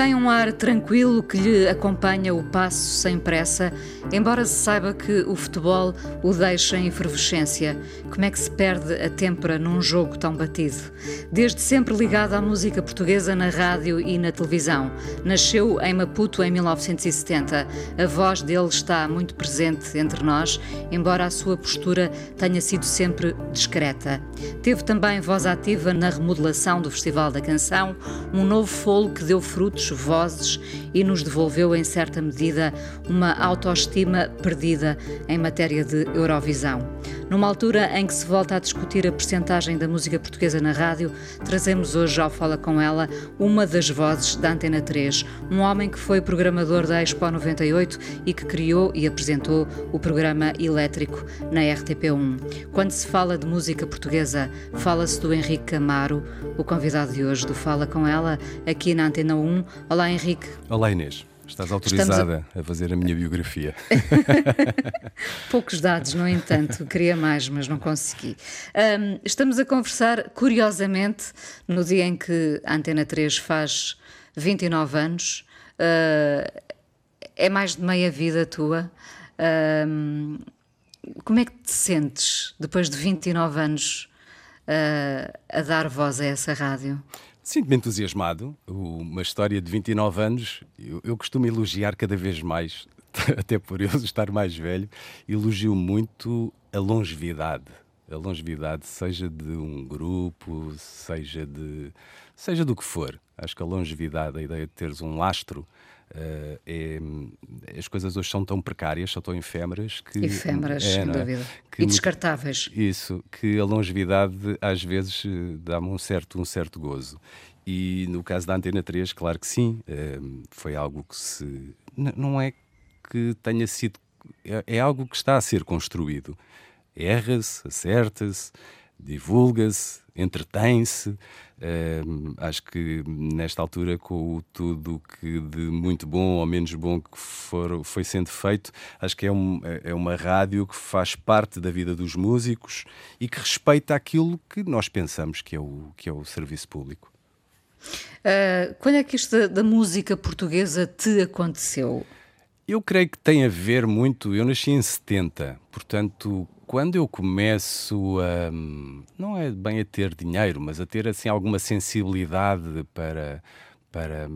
Tem um ar tranquilo que lhe acompanha o passo sem pressa, embora se saiba que o futebol o deixa em efervescência. Como é que se perde a têmpera num jogo tão batido? Desde sempre ligado à música portuguesa na rádio e na televisão. Nasceu em Maputo em 1970. A voz dele está muito presente entre nós, embora a sua postura tenha sido sempre discreta. Teve também voz ativa na remodelação do Festival da Canção, um novo folo que deu frutos vozes e nos devolveu, em certa medida, uma autoestima perdida em matéria de Eurovisão. Numa altura em que se volta a discutir a percentagem da música portuguesa na rádio, trazemos hoje ao Fala Com Ela uma das vozes da Antena 3, um homem que foi programador da Expo 98 e que criou e apresentou o programa Elétrico na RTP1. Quando se fala de música portuguesa, fala-se do Henrique Camaro, o convidado de hoje do Fala Com Ela, aqui na Antena 1. Olá, Henrique. Olá, Inês. Estás autorizada a... a... fazer a minha biografia. Poucos dados, no entanto, queria mais, mas não consegui. Um, estamos a conversar, curiosamente, no dia em que a Antena 3 faz 29 anos. Uh, é mais de meia vida tua. Um, como é que te sentes depois de 29 anos uh, a dar voz a essa rádio? Sinto-me entusiasmado. Uma história de 29 anos, eu, eu costumo elogiar cada vez mais, até por eu estar mais velho, elogio muito a longevidade. A longevidade, seja de um grupo, seja de seja do que for. Acho que a longevidade, a ideia de teres um lastro, Uh, é, as coisas hoje são tão precárias, são tão efêmeras que. Efêmeras, é, sem é? dúvida. E descartáveis. Isso, que a longevidade às vezes dá-me um certo, um certo gozo. E no caso da Antena 3, claro que sim, uh, foi algo que se. Não é que tenha sido. É, é algo que está a ser construído. Erra-se, acerta-se, divulga-se, entretém-se. Uh, acho que nesta altura, com tudo que de muito bom ou menos bom que for, foi sendo feito, acho que é, um, é, é uma rádio que faz parte da vida dos músicos e que respeita aquilo que nós pensamos que é o, que é o serviço público. Uh, quando é que isto da, da música portuguesa te aconteceu? Eu creio que tem a ver muito. Eu nasci em 70, portanto, quando eu começo a. não é bem a ter dinheiro, mas a ter assim alguma sensibilidade para. para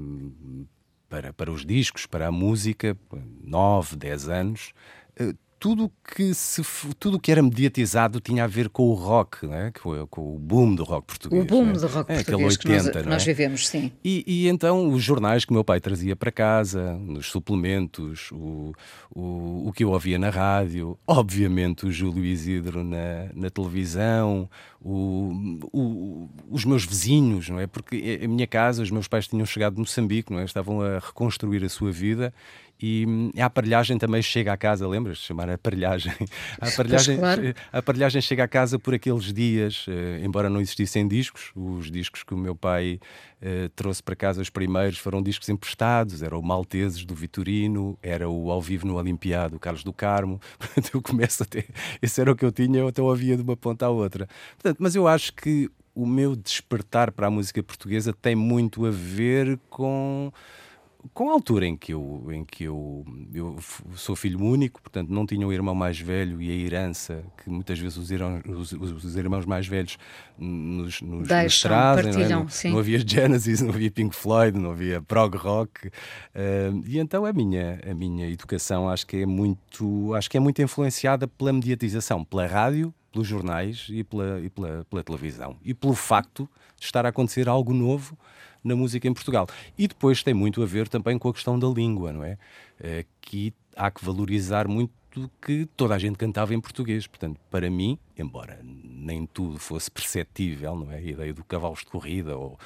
para, para os discos, para a música, 9, 10 anos, eh, tudo que se tudo que era mediatizado tinha a ver com o rock, né? com, com o boom do rock português. O boom né? do rock é, português 80, que nós, é? nós, vivemos, sim. E, e, então os jornais que meu pai trazia para casa, nos suplementos, o, o, o que eu ouvia na rádio, obviamente o Júlio Isidro na, na televisão, o, o, os meus vizinhos, não é? Porque a minha casa, os meus pais tinham chegado de Moçambique, não é? Estavam a reconstruir a sua vida e a aparelhagem também chega à casa, lembras? Chamar a aparelhagem. A aparelhagem, claro. a aparelhagem chega à casa por aqueles dias, eh, embora não existissem discos, os discos que o meu pai eh, trouxe para casa, os primeiros, foram discos emprestados, era o Malteses do Vitorino, era o Ao Vivo no Olimpiado, o Carlos do Carmo. Portanto, eu começo a ter. Esse era o que eu tinha, eu até ouvia de uma ponta à outra. Portanto, mas eu acho que o meu despertar para a música portuguesa tem muito a ver com com a altura em que eu, em que eu, eu sou filho único, portanto não tinha um irmão mais velho e a herança que muitas vezes os irmãos, os, os irmãos mais velhos nos, nos, Deixam, nos trazem, não, é? não, não, havia Genesis, não havia Pink Floyd, não havia prog rock uh, e então a minha, a minha educação acho que é muito, acho que é muito influenciada pela mediatização, pela rádio, pelos jornais e pela, e pela, pela televisão e pelo facto de estar a acontecer algo novo na música em Portugal. E depois tem muito a ver também com a questão da língua, não é? que há que valorizar muito que toda a gente cantava em português. Portanto, para mim, embora nem tudo fosse perceptível, não é? A ideia do cavalos de corrida ou,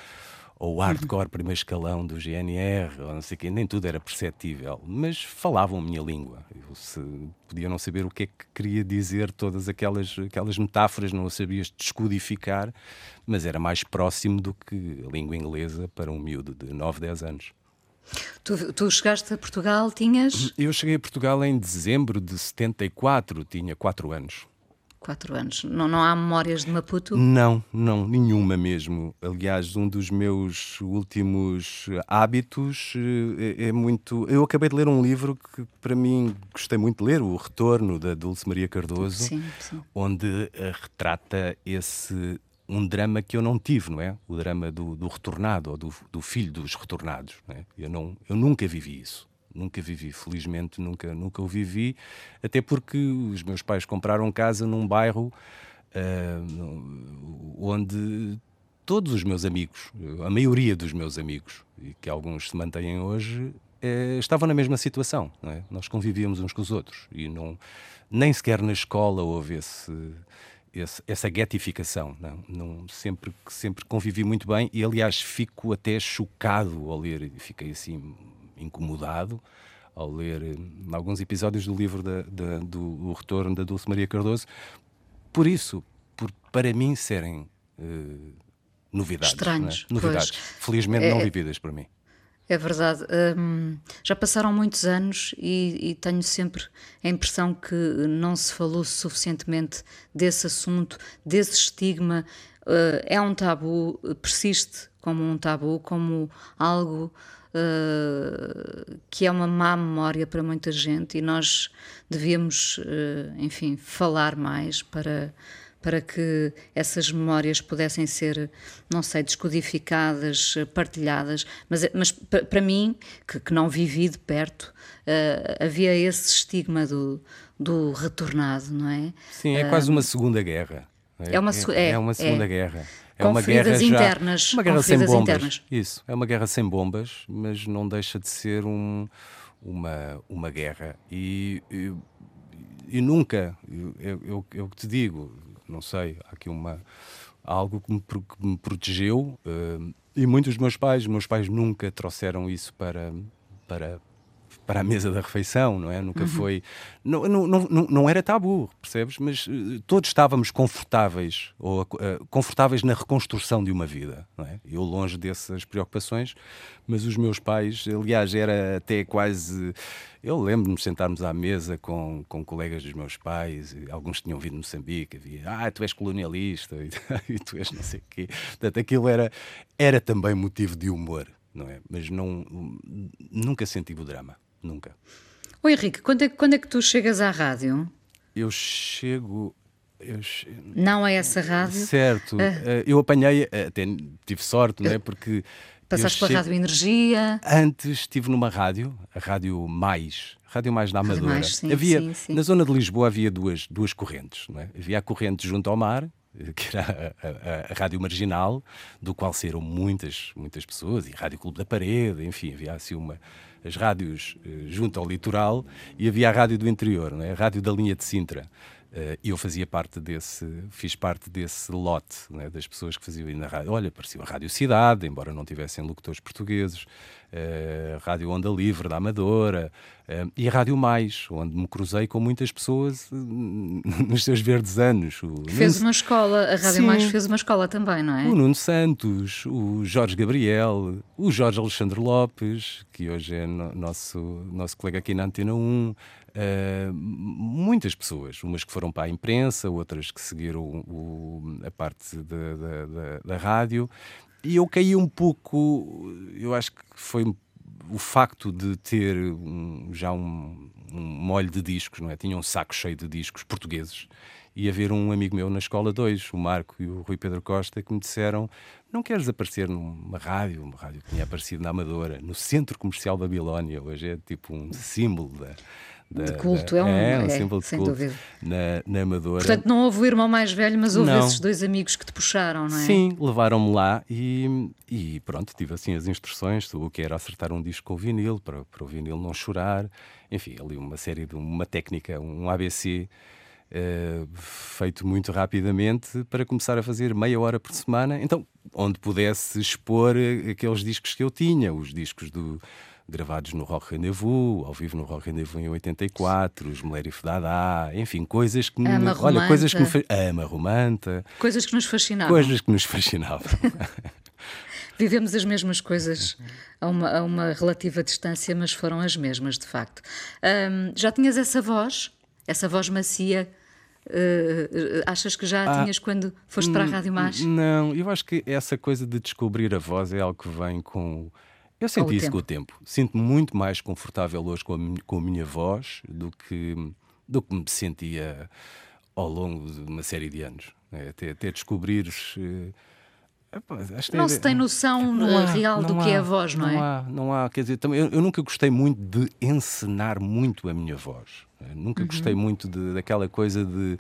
ou o hardcore primeiro escalão do GNR, ou não sei o quê, nem tudo era perceptível, mas falavam a minha língua. Eu se, podia não saber o que é que queria dizer, todas aquelas, aquelas metáforas, não sabias descodificar, mas era mais próximo do que a língua inglesa para um miúdo de 9, 10 anos. Tu, tu chegaste a Portugal, tinhas? Eu cheguei a Portugal em dezembro de 74, tinha 4 anos. Quatro anos. Não, não há memórias de Maputo? Não, não, nenhuma mesmo. Aliás, um dos meus últimos hábitos é, é, muito. Eu acabei de ler um livro que, para mim, gostei muito de ler, O Retorno, da Dulce Maria Cardoso, sim, sim. onde eh, retrata esse. Um drama que eu não tive, não é? O drama do, do retornado, ou do, do filho dos retornados. Não é? eu, não, eu nunca vivi isso nunca vivi, felizmente nunca, nunca o vivi, até porque os meus pais compraram casa num bairro uh, onde todos os meus amigos, a maioria dos meus amigos, e que alguns se mantêm hoje, eh, estavam na mesma situação. É? Nós convivíamos uns com os outros e não, nem sequer na escola houve esse, esse, essa getificação. Não, não, sempre, sempre convivi muito bem e, aliás, fico até chocado ao ler, fiquei assim incomodado ao ler eh, alguns episódios do livro da, da, do Retorno da Dulce Maria Cardoso, por isso, por, para mim serem uh, novidades. Estranhos. É? Novidades. Pois. Felizmente é, não vividas para mim. É verdade. Hum, já passaram muitos anos e, e, tenho sempre a impressão que não se falou suficientemente desse assunto, desse estigma. Uh, é um tabu, persiste como um tabu, como algo uh, que é uma má memória para muita gente e nós devíamos, uh, enfim, falar mais para para que essas memórias pudessem ser, não sei, descodificadas, partilhadas, mas, mas para mim, que, que, não vivi de perto, uh, havia esse estigma do, do retornado, não é? Sim, é quase uma segunda guerra. É, é uma, é, é uma segunda é. guerra. É uma guerra já, internas. Uma guerra sem bombas. Internas. Isso, é uma guerra sem bombas, mas não deixa de ser um, uma, uma guerra. E, e, e nunca, eu, eu, eu te digo, não sei, há aqui uma, algo que me, que me protegeu. Uh, e muitos dos meus pais, meus pais nunca trouxeram isso para, para, para a mesa da refeição, não é? Nunca uhum. foi. Não, não, não, não era tabu, percebes? Mas uh, todos estávamos confortáveis, ou uh, confortáveis na reconstrução de uma vida, não é? Eu longe dessas preocupações, mas os meus pais, aliás, era até quase. Eu lembro-me de sentarmos à mesa com, com colegas dos meus pais, e alguns tinham vindo de Moçambique, havia, ah, tu és colonialista, e, e tu és não sei o quê. Portanto, aquilo era, era também motivo de humor, não é? Mas não, nunca senti o drama. Nunca. O Henrique, quando é, quando é que tu chegas à rádio? Eu chego. Eu Não a essa rádio? Certo. Uh, eu apanhei, até tive sorte, não é? Porque. Passaste pela Rádio Energia? Antes estive numa rádio, a Rádio Mais, Rádio Mais da Amadora. Mais, sim, havia, sim, sim. Na zona de Lisboa havia duas, duas correntes. Não é? Havia a corrente junto ao mar, que era a, a, a, Rádio Marginal, do qual saíram muitas, muitas pessoas, e Rádio Clube da Parede, enfim, havia assim uma, as rádios eh, junto ao litoral e havia a rádio do interior, não é? a rádio da linha de Sintra. Uh, eu fazia parte desse, fiz parte desse lote né, das pessoas que faziam na rádio. Olha, apareceu a Rádio Cidade, embora não tivessem locutores portugueses, a Rádio Onda Livre da Amadora uh, e a Rádio Mais, onde me cruzei com muitas pessoas nos seus verdes anos. O fez Nuno... uma escola, a Rádio Sim. Mais fez uma escola também, não é? O Nuno Santos, o Jorge Gabriel, o Jorge Alexandre Lopes, que hoje é no, nosso, nosso colega aqui na Antena 1. Uh, muitas pessoas, umas que foram para a imprensa, outras que seguiram o, a parte da, da, da, da rádio, e eu caí um pouco, eu acho que foi o facto de ter um, já um, um molho de discos, não é? Tinha um saco cheio de discos portugueses e haver um amigo meu na escola 2, o Marco e o Rui Pedro Costa, que me disseram: Não queres aparecer numa rádio? Uma rádio que tinha aparecido na Amadora, no Centro Comercial Babilónia, hoje é tipo um símbolo da da, de culto, da, é um, é, um é, símbolo de sem culto dúvida. Na, na Amadora. Portanto, não houve o irmão mais velho, mas houve não. esses dois amigos que te puxaram, não é? Sim, levaram-me lá e, e pronto, tive assim as instruções o que era acertar um disco com o vinil, para, para o vinil não chorar, enfim, ali uma série de uma técnica, um ABC Uh, feito muito rapidamente para começar a fazer meia hora por semana, então onde pudesse expor aqueles discos que eu tinha, os discos do, gravados no Rock Rendezvous, ao vivo no Rock Rendezvous em 84, os Melerif Dada, enfim, coisas que me, Ama olha, coisas que me Romanta. ama Romanta, Coisas que nos fascinavam. coisas que nos fascinavam. Vivemos as mesmas coisas a uma, a uma relativa distância, mas foram as mesmas, de facto. Já tinhas essa voz, essa voz macia? eh, achas que já a Ah, tinhas quando foste para a Rádio Mais? Não, eu acho que essa coisa de descobrir a voz é algo que vem com. Eu senti isso tempo. com o tempo. Sinto-me muito mais confortável hoje com a, mi- com a minha voz do que, do que me sentia ao longo de uma série de anos. né? Até, até descobrires. eh, Não é- se tem noção não há, real do não que é há, a voz, não, é? Não há, não há. Quer dizer, também, eu, eu nunca gostei muito de encenar muito a minha voz. Eu nunca Uhum. gostei muito de, daquela coisa de.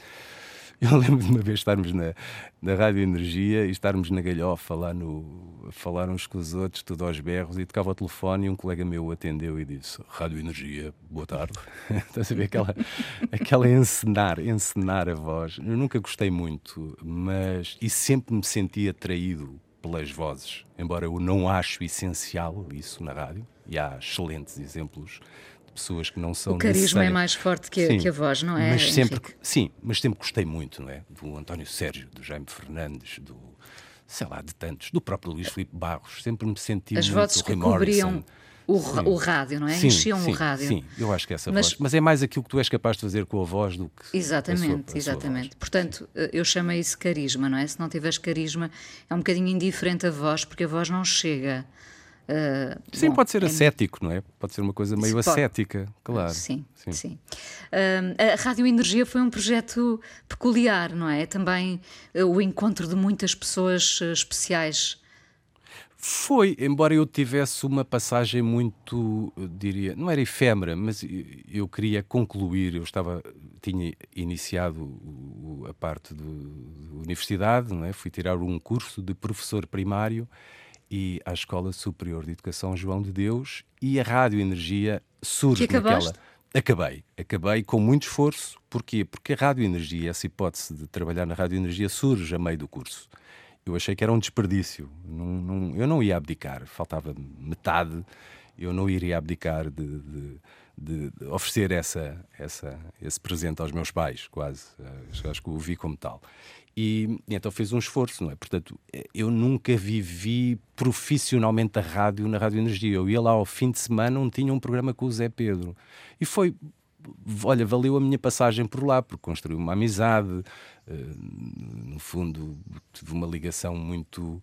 Eu lembro de uma vez estarmos na, na Rádio Energia e estarmos na galhofa lá no. a falar uns com os outros, tudo aos berros, e tocava o telefone e um colega meu atendeu e disse: Rádio Energia, boa tarde. Estás a ver aquela, aquela encenar, encenar a voz. Eu nunca gostei muito, mas. e sempre me senti atraído pelas vozes, embora eu não acho essencial isso na rádio, e há excelentes exemplos pessoas que não são O carisma é mais forte que a, Sim, que a voz, não é? Mas sempre, Henrique? sim, mas sempre gostei muito, não é? Do António Sérgio, do Jaime Fernandes, do sei lá, de tantos, do próprio Luís Filipe Barros, sempre me senti As muito vozes que cobriam o, Sim. o rádio, não é? Sim, Enchiam sim, o rádio. Sim, eu acho que essa Mas- voz. Mas é mais aquilo que tu és capaz de fazer com a voz do que. a sua- Exatamente, sua exatamente. Portanto, eh, eu chamo isso carisma, não é? Se não tiveres carisma, é um bocadinho indiferente a voz, porque a voz não chega. Eh, Sim, bom, pode ser é- ascético, não é? Pode ser uma coisa meio Pode. ascética, claro. Sim, sim. Ahm, a Rádio Energia foi um projeto peculiar, não é? Também eh, o encontro de muitas pessoas eh, especiais. Foi, embora eu tivesse uma passagem muito, diria, não era efêmera, mas eu queria concluir, eu estava, tinha iniciado a parte da universidade, não é? fui tirar um curso de professor primário e à Escola Superior de Educação João de Deus e a Rádio Energia surge Que naquela... Acabei, acabei com muito esforço. Porquê? Porque a Rádio Energia, essa hipótese de trabalhar na Rádio Energia surge a meio do curso. Eu achei que era um desperdício. Não, não- eu não ia abdicar, faltava metade. Eu não iria abdicar de, de- de- de oferecer essa, essa, esse presente aos meus pais, quase. Acho que o vi como tal. E, e então fiz um esforço, não é? Portanto, eu nunca vivi profissionalmente a rádio na Rádio Energia. Eu ia lá ao fim de semana tinha um programa com o Zé Pedro. E foi olha, valeu a minha passagem por lá, porque construí uma amizade, eh, no fundo, tive uma ligação muito,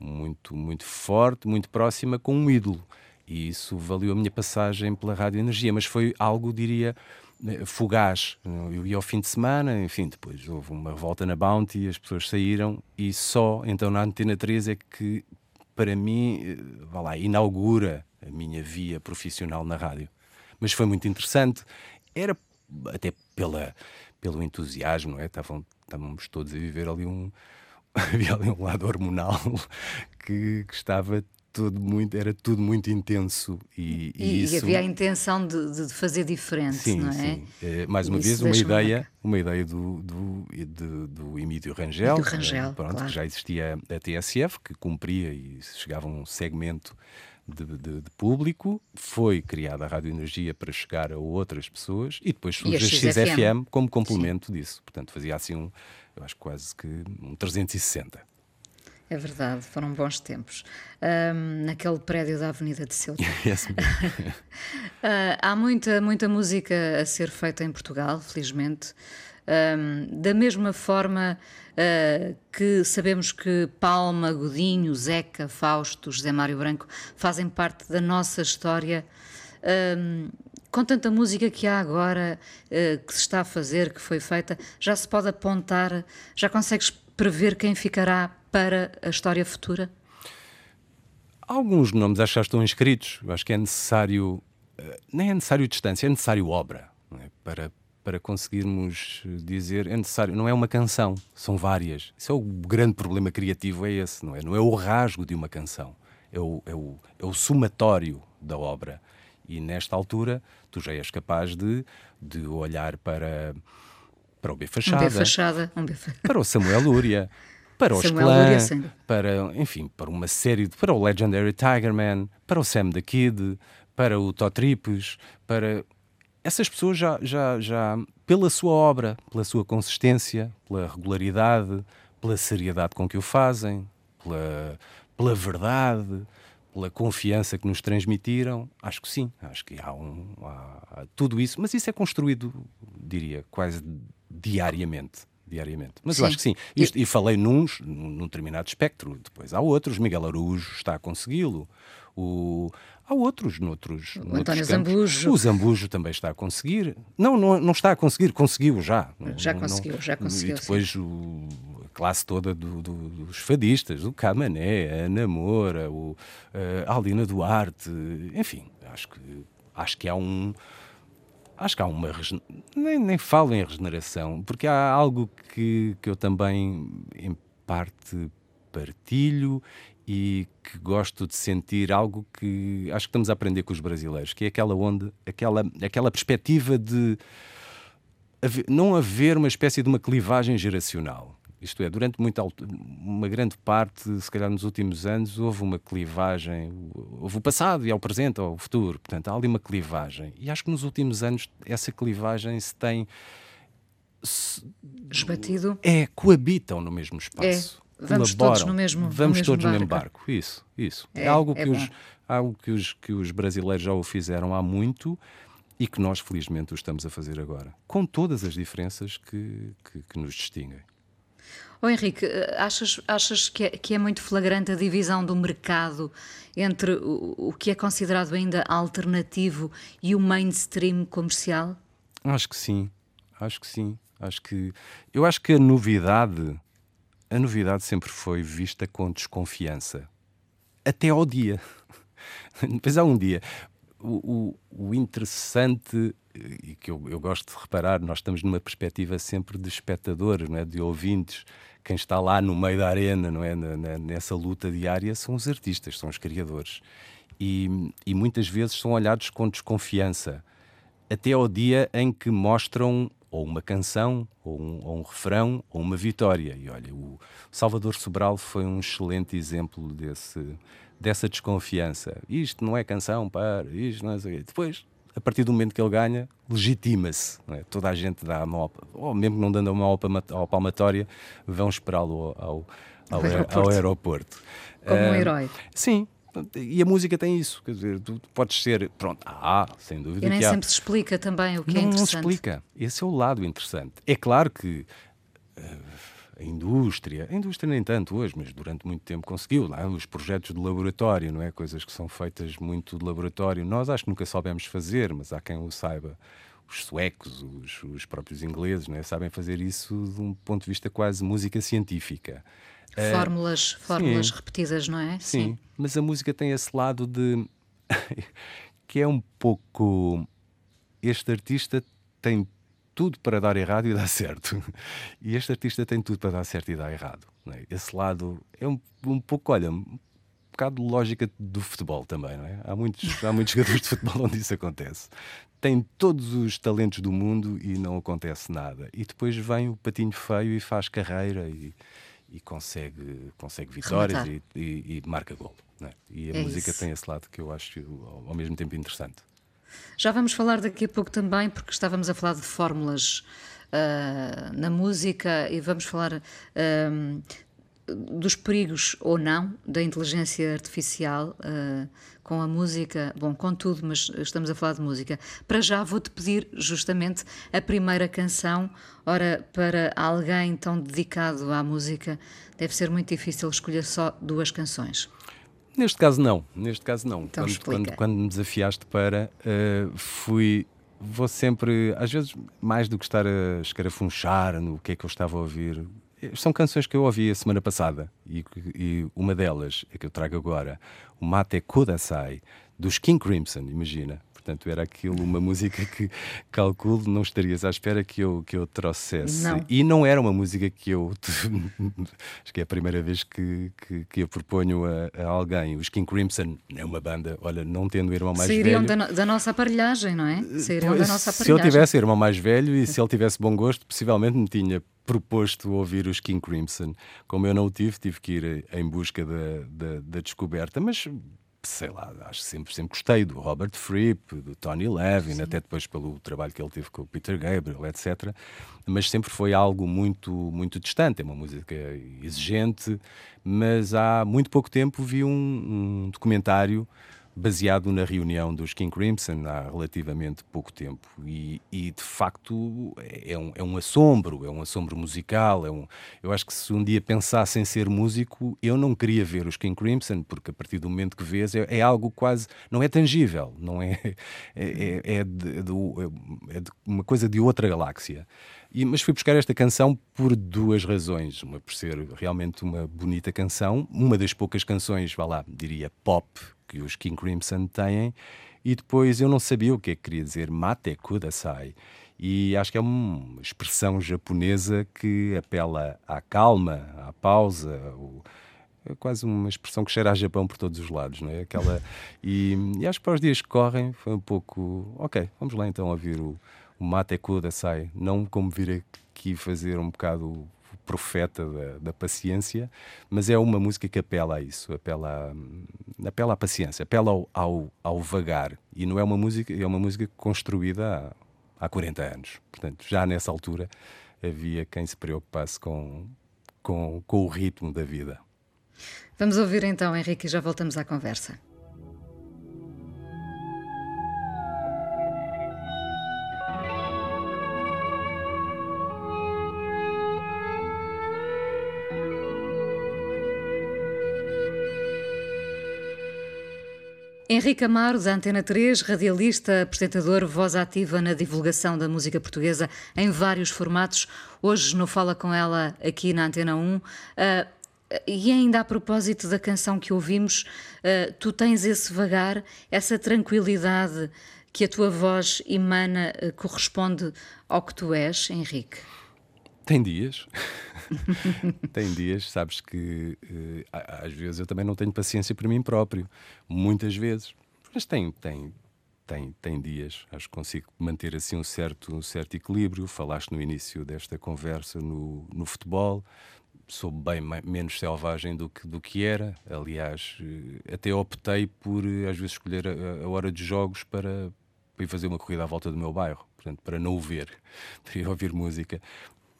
muito, muito forte, muito próxima com um ídolo. E isso valeu a minha passagem pela Rádio Energia, mas foi algo, diria, fugaz. Eu ia ao fim de semana, enfim, depois houve uma volta na Bounty, as pessoas saíram e só então na Antena 3 é que, para mim, eh, vá lá, inaugura a minha via profissional na rádio. Mas foi muito interessante. Era até pela, pelo entusiasmo, não é? Estavam, estávamos todos a viver ali um. Havia ali um lado hormonal que, que estava tudo muito, era tudo muito intenso e, E, e isso, havia a intenção de, de fazer diferente, Sim, não é? sim. Eh, mais uma Isso vez, uma ideia, marca. uma ideia do, do, de- do Emílio Rangel, Do Rangel, eh, pronto, claro. que já existia a TSF, que cumpria e chegava a um segmento de, de- de público. Foi criada a Rádio Energia para chegar a outras pessoas e depois E a surge XFM. XFM como complemento disso. Portanto, fazia assim um, eu acho quase que um 360. É verdade, foram bons tempos. Ahm, naquele prédio da Avenida de Ceuta. Mesmo. Ah, há muita, muita música a ser feita em Portugal, felizmente. Ahm, da mesma forma ah, que sabemos que Palma, Godinho, Zeca, Fausto, José Mário Branco fazem parte da nossa história. ahm, com tanta música que há agora, ah, que se está a fazer, que foi feita, já se pode apontar, já consegues prever quem ficará para a história futura? Alguns nomes acho que já estão inscritos. Eu acho que é necessário, eh, nem é necessário distância, é necessário obra é? para, para conseguirmos dizer. É necessário, não é uma canção, são várias. Isso é o grande problema criativo, é esse, não é? Não é o rasgo de uma canção, é o, é o, é o somatório da obra. E nesta altura, tu já és capaz de, de olhar para para o B Um Fachada, B fachada, um B para o Samuel Lúria, para os Samuel Clã, Lúria, sim. para, enfim, para uma série, de, para o Legendary Tigerman, para o Sam the Kid, para o Totripes, para essas pessoas já, já, já, pela sua obra, pela sua consistência, pela regularidade, pela seriedade com que o fazem, pela, pela verdade, pela confiança que nos transmitiram, acho que sim, acho que há, um, há tudo isso, mas isso é construído, diria, quase diariamente. Diariamente. Mas eu Sim. acho que sim. Isto- e falei nuns, num num determinado espectro, depois há outros. Miguel Araújo está a consegui-lo. O... Há outros noutros. noutros António campos. Zambujo. O Zambujo também está a conseguir. Não, não, não está a conseguir, conseguiu já. Já Não- conseguiu, já conseguiu, E depois o- a classe toda do- do- dos fadistas, o Camané, a Ana Moura, o, eh, a Aldina Duarte, enfim, acho que, acho que há um. Acho que há uma. Nem, nem falo em regeneração, porque há algo que, que eu também, em parte, partilho e que gosto de sentir algo que acho que estamos a aprender com os brasileiros, que é aquela onde, aquela, aquela perspectiva de haver- não haver uma espécie de uma clivagem geracional. Isto é, durante muito, alto- uma grande parte, se calhar nos últimos anos, houve uma clivagem, houve o passado e ao presente, ao futuro. Portanto, há ali uma clivagem. E acho que nos últimos anos essa clivagem se tem. se- Esbatido. é, coabitam no mesmo espaço. É, vamos colaboram. todos no mesmo- no Vamos mesmo todos no mesmo barco. Isso, isso. É, É, algo, é que, bom. os, algo que, os, que os brasileiros já o fizeram há muito e que nós, felizmente, o estamos a fazer agora. Com todas as diferenças que, que, que nos distinguem. Oh, Henrique, eh, achas, achas que, é, que é muito flagrante a divisão do mercado entre o, o que é considerado ainda alternativo e o mainstream comercial? Acho que sim, acho que sim. Acho que eu acho que a novidade, a novidade sempre foi vista com desconfiança, até ao dia. Depois há um dia. O, o, o interessante e que eu, eu gosto de reparar, nós estamos numa perspectiva sempre de espectadores, não é? de ouvintes. Quem está lá no meio da arena, não é? Na- na- nessa luta diária, são os artistas, são os criadores. E, e muitas vezes são olhados com desconfiança até ao dia em que mostram ou uma canção, ou um, ou um refrão, ou uma vitória. E olha, o Salvador Sobral foi um excelente exemplo desse, dessa desconfiança. Isto não é canção, para, isto não é. Depois, a partir do momento que ele ganha, legitima-se. é? Toda a gente dá uma. op- Ou mesmo não dando uma opama- ao palmatória, vão esperá-lo ao, ao, ao, Ao aer- aeroporto. ao aeroporto. Como um Ah, herói. Sim. E a música tem isso, quer dizer, tu podes ser, pronto, ah, sem dúvida E nem que há. sempre se explica também o que não, é não se interessante. explica. Esse é o lado interessante. É claro que eh, a indústria, a indústria nem tanto hoje, mas durante muito tempo conseguiu, lá, os projetos de laboratório, não é? Coisas que são feitas muito de laboratório. Nós acho que nunca soubemos fazer, mas há quem o saiba. Os suecos, os, os próprios ingleses, não é? sabem fazer isso de um ponto de vista quase música científica. Eh, Fórmulas, fórmulas sim. repetidas, não é? Sim, mas a música tem esse lado de. que é um pouco. Este artista tem tudo para dar errado e dar certo. E este artista tem tudo para dar certo e dar errado. é? Esse lado é um, um pouco, olha, um bocado de lógica do futebol também, não é? Há muitos, há muitos jogadores de futebol onde isso acontece. Tem todos os talentos do mundo e não acontece nada. E depois vem o patinho feio e faz carreira e, e consegue, consegue vitórias e, e- e marca gol. é? E a É música isso. tem esse lado que eu acho ao, ao mesmo tempo interessante. Já vamos falar daqui a pouco também, porque estávamos a falar de fórmulas ah, na música e vamos falar ahm, dos perigos ou não da inteligência artificial ah, com a música, bom, com tudo, mas estamos a falar de música. Para já vou-te pedir justamente a primeira canção. Ora, para alguém tão dedicado à música, deve ser muito difícil escolher só duas canções. Neste caso, não. Neste caso, não. Então quando, quando, quando me desafiaste para, eh, fui. Vou sempre, às vezes, mais do que estar a escarafunchar no que é que eu estava a ouvir, eh, são canções que eu ouvi a semana passada e, e uma delas é que eu trago agora, o Mate Kudasai, dos King Crimson, imagina. Portanto, era aquilo, uma música que calculo não estarias à espera que eu, que eu trouxesse. Não. E não era uma música que eu. acho que é a primeira vez que, que, que eu proponho a, a, alguém. Os King Crimson é uma banda, olha, não tendo irmão mais Sairiam velho. Da, no, da nossa aparelhagem, não é? Sairiam da nossa aparelhagem. Se eu tivesse irmão mais velho e se ele tivesse bom gosto, possivelmente me tinha proposto ouvir os King Crimson. Como eu não o tive, tive que ir em busca da, da, da descoberta, mas sei lá, acho que sempre, sempre gostei do Robert Fripp, do Tony Levin, Sim. até depois pelo trabalho que ele teve com o Peter Gabriel, etc. Mas sempre foi algo muito, muito distante. É uma música exigente, mas há muito pouco tempo vi um, um documentário baseado na reunião dos King Crimson há relativamente pouco tempo. E, e de facto é um, é um assombro, é um assombro musical. É um, eu acho que se um dia pensasse em ser músico, eu não queria ver os King Crimson, porque a partir do momento que vês é, é algo quase. não é tangível, não é. É, é, é de, é de uma coisa de outra galáxia. E, mas fui buscar esta canção por duas razões. Uma por ser realmente uma bonita canção, uma das poucas canções, vá lá, diria pop que os King Crimson têm, e depois eu não sabia o que é que queria dizer mate kudasai. E acho que é uma expressão japonesa que apela à calma, à pausa, é quase uma expressão que cheira a Japão por todos os lados, não é? Aquela, e, e acho que para os dias que correm foi um pouco. Ok, vamos lá então ouvir o, o Mate Kudasai. Não como vir aqui fazer um bocado profeta da, da, paciência, mas é uma música que apela a isso, apela, apela à paciência, apela ao, ao, ao, vagar. E não é uma música, é uma música construída há, há 40 anos. Portanto, já nessa altura havia quem se preocupasse com, com, com o ritmo da vida. Vamos ouvir então, Henrique, e já voltamos à conversa. Henrique Amaro, da Antena 3, radialista, apresentador, voz ativa na divulgação da música portuguesa em vários formatos. Hoje no Fala Com Ela aqui na Antena 1. Uh, ah, e ainda a propósito da canção que ouvimos, uh, tu tens esse vagar, essa tranquilidade que a tua voz emana uh, corresponde ao que tu és, Henrique? Tem dias. tem dias, sabes que uh, às vezes eu também não tenho paciência para mim próprio, muitas vezes. Mas tem, tem, tem, tem dias. Acho que consigo manter assim um certo, um certo equilíbrio. Falaste no início desta conversa no, no futebol. Sou bem menos selvagem do que, do que era. Aliás, eh, até optei por, eh, às vezes, escolher a, a hora de jogos para, para ir fazer uma corrida à volta do meu bairro. Portanto, para não o ver, para ir ouvir música.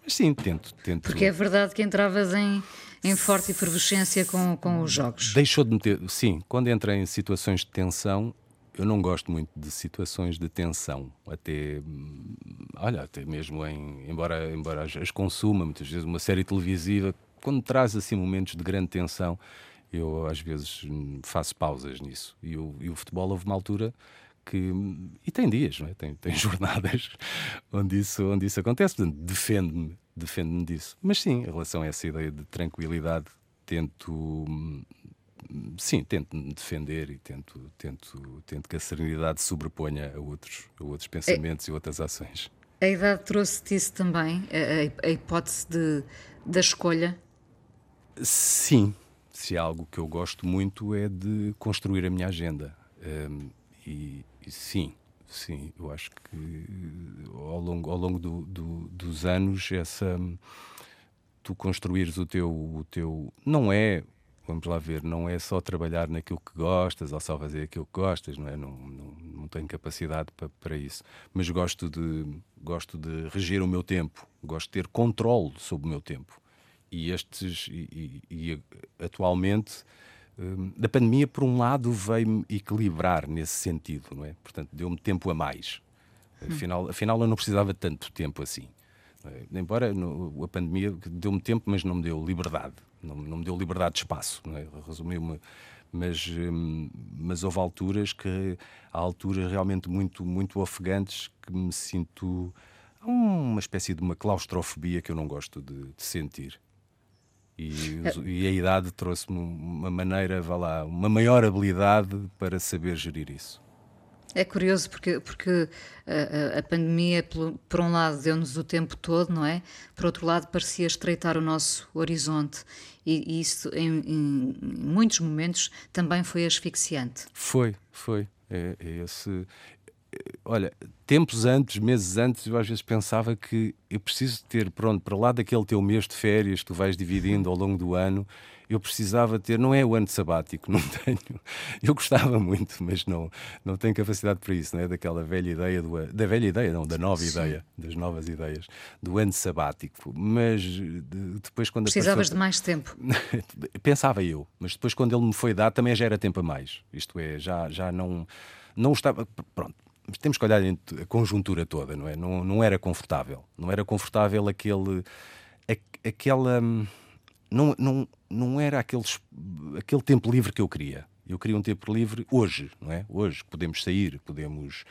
Mas sim, tento, tento. Porque é verdade que entravas em, em forte efervescência com, com os jogos. Deixou de meter. Sim, quando entra em situações de tensão, eu não gosto muito de situações de tensão. Até. Olha, até mesmo em. Embora, embora as, consuma, muitas vezes, uma série televisiva, quando traz assim momentos de grande tensão, eu às vezes faço pausas nisso. E o, e o futebol houve uma altura que. E tem dias, é? tem, tem jornadas onde isso, onde isso acontece. Portanto, defendo-me defendo disso. Mas sim, em relação a essa ideia de tranquilidade, tento. Sim, tento me defender e tento, tento, tento que a serenidade sobreponha a outros, a outros pensamentos e outras ações. A idade trouxe-te isso também? A, a, a hipótese de, da escolha? Sim. Se há algo que eu gosto muito é de construir a minha agenda. Um, e, e, sim, sim, eu acho que ao longo, ao longo do, do, dos anos, essa tu construires o teu, o teu. Não é, vamos lá ver, não é só trabalhar naquilo que gostas ou só fazer aquilo que gostas, não é? Não, não, não tenho capacidade para, para isso. Mas gosto de, gosto de reger o meu tempo, gosto de ter controle sobre o meu tempo. E estes. e, e, e atualmente Hum, da pandemia, por um lado, veio-me equilibrar nesse sentido, não é? Portanto, deu-me tempo a mais. Afinal, afinal, eu não precisava tanto tempo assim. É? Embora no, a pandemia deu-me tempo, mas não me deu liberdade. Não, não me deu liberdade de espaço. É? Resumiu-me. Mas, hum, mas houve alturas que há alturas realmente muito, muito ofegantes que me sinto uma espécie de uma claustrofobia que eu não gosto de, de sentir. E, e a idade trouxe-me uma maneira, vá lá, uma maior habilidade para saber gerir isso. É curioso porque, porque a, a, pandemia, por, por um lado, deu-nos o tempo todo, não é? Por outro lado, parecia estreitar o nosso horizonte e, e isso, em, em, muitos momentos, também foi asfixiante. Foi, foi. É, é esse, olha, tempos antes, meses antes, eu às vezes pensava que eu preciso ter, pronto, para lá daquele teu mês de férias que tu vais dividindo ao longo do ano, eu precisava ter, não é o ano sabático, não tenho. Eu gostava muito, mas não, não tenho capacidade para isso, não é? Daquela velha ideia, do, da velha ideia, não, da nova Sim. ideia, das novas ideias, do ano sabático. Mas depois, quando. Precisavas de mais tempo. Pensava eu, mas depois, quando ele me foi dado, também já era tempo a mais. Isto é, já, já não. Não estava. Pronto, temos que olhar a conjuntura toda, não é? Não, não era confortável. Não era confortável aquele. aquela. Não, não, não era aqueles, aquele tempo livre que eu queria. Eu queria um tempo livre hoje, não é? Hoje podemos sair, podemos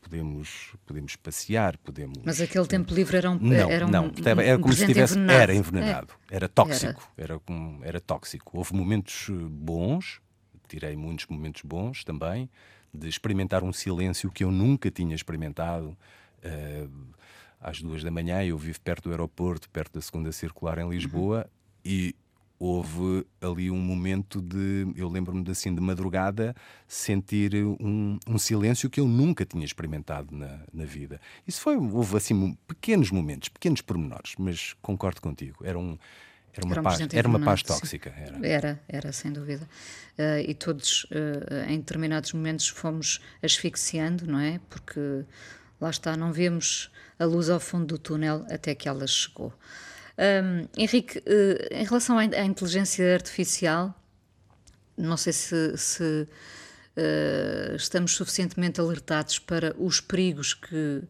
podemos podemos passear, podemos. Mas aquele tempo livre era um não, era um, não, era como se tivesse envenenado. era envenenado, é. era tóxico, era. Era, era tóxico. Houve momentos eh, bons, tirei muitos momentos bons também, de experimentar um silêncio que eu nunca tinha experimentado. Uh, às duas da manhã, eu vivo perto do aeroporto, perto da segunda circular em Lisboa, uhum. e houve ali um momento de, eu lembro-me assim de madrugada, sentir um, um, silêncio que eu nunca tinha experimentado na, na vida. Isso foi, houve assim pequenos momentos, pequenos pormenores, mas concordo contigo, era um, era uma, paz, era uma paz tóxica. Era. era, era, sem dúvida. Uh, e todos, uh, em determinados momentos, fomos asfixiando, não é? Porque lá está, não vemos a luz ao fundo do túnel até que ela chegou. Um, Henrique, uh, em relação à, à, inteligência artificial, não sei se, se estamos suficientemente alertados para os perigos que,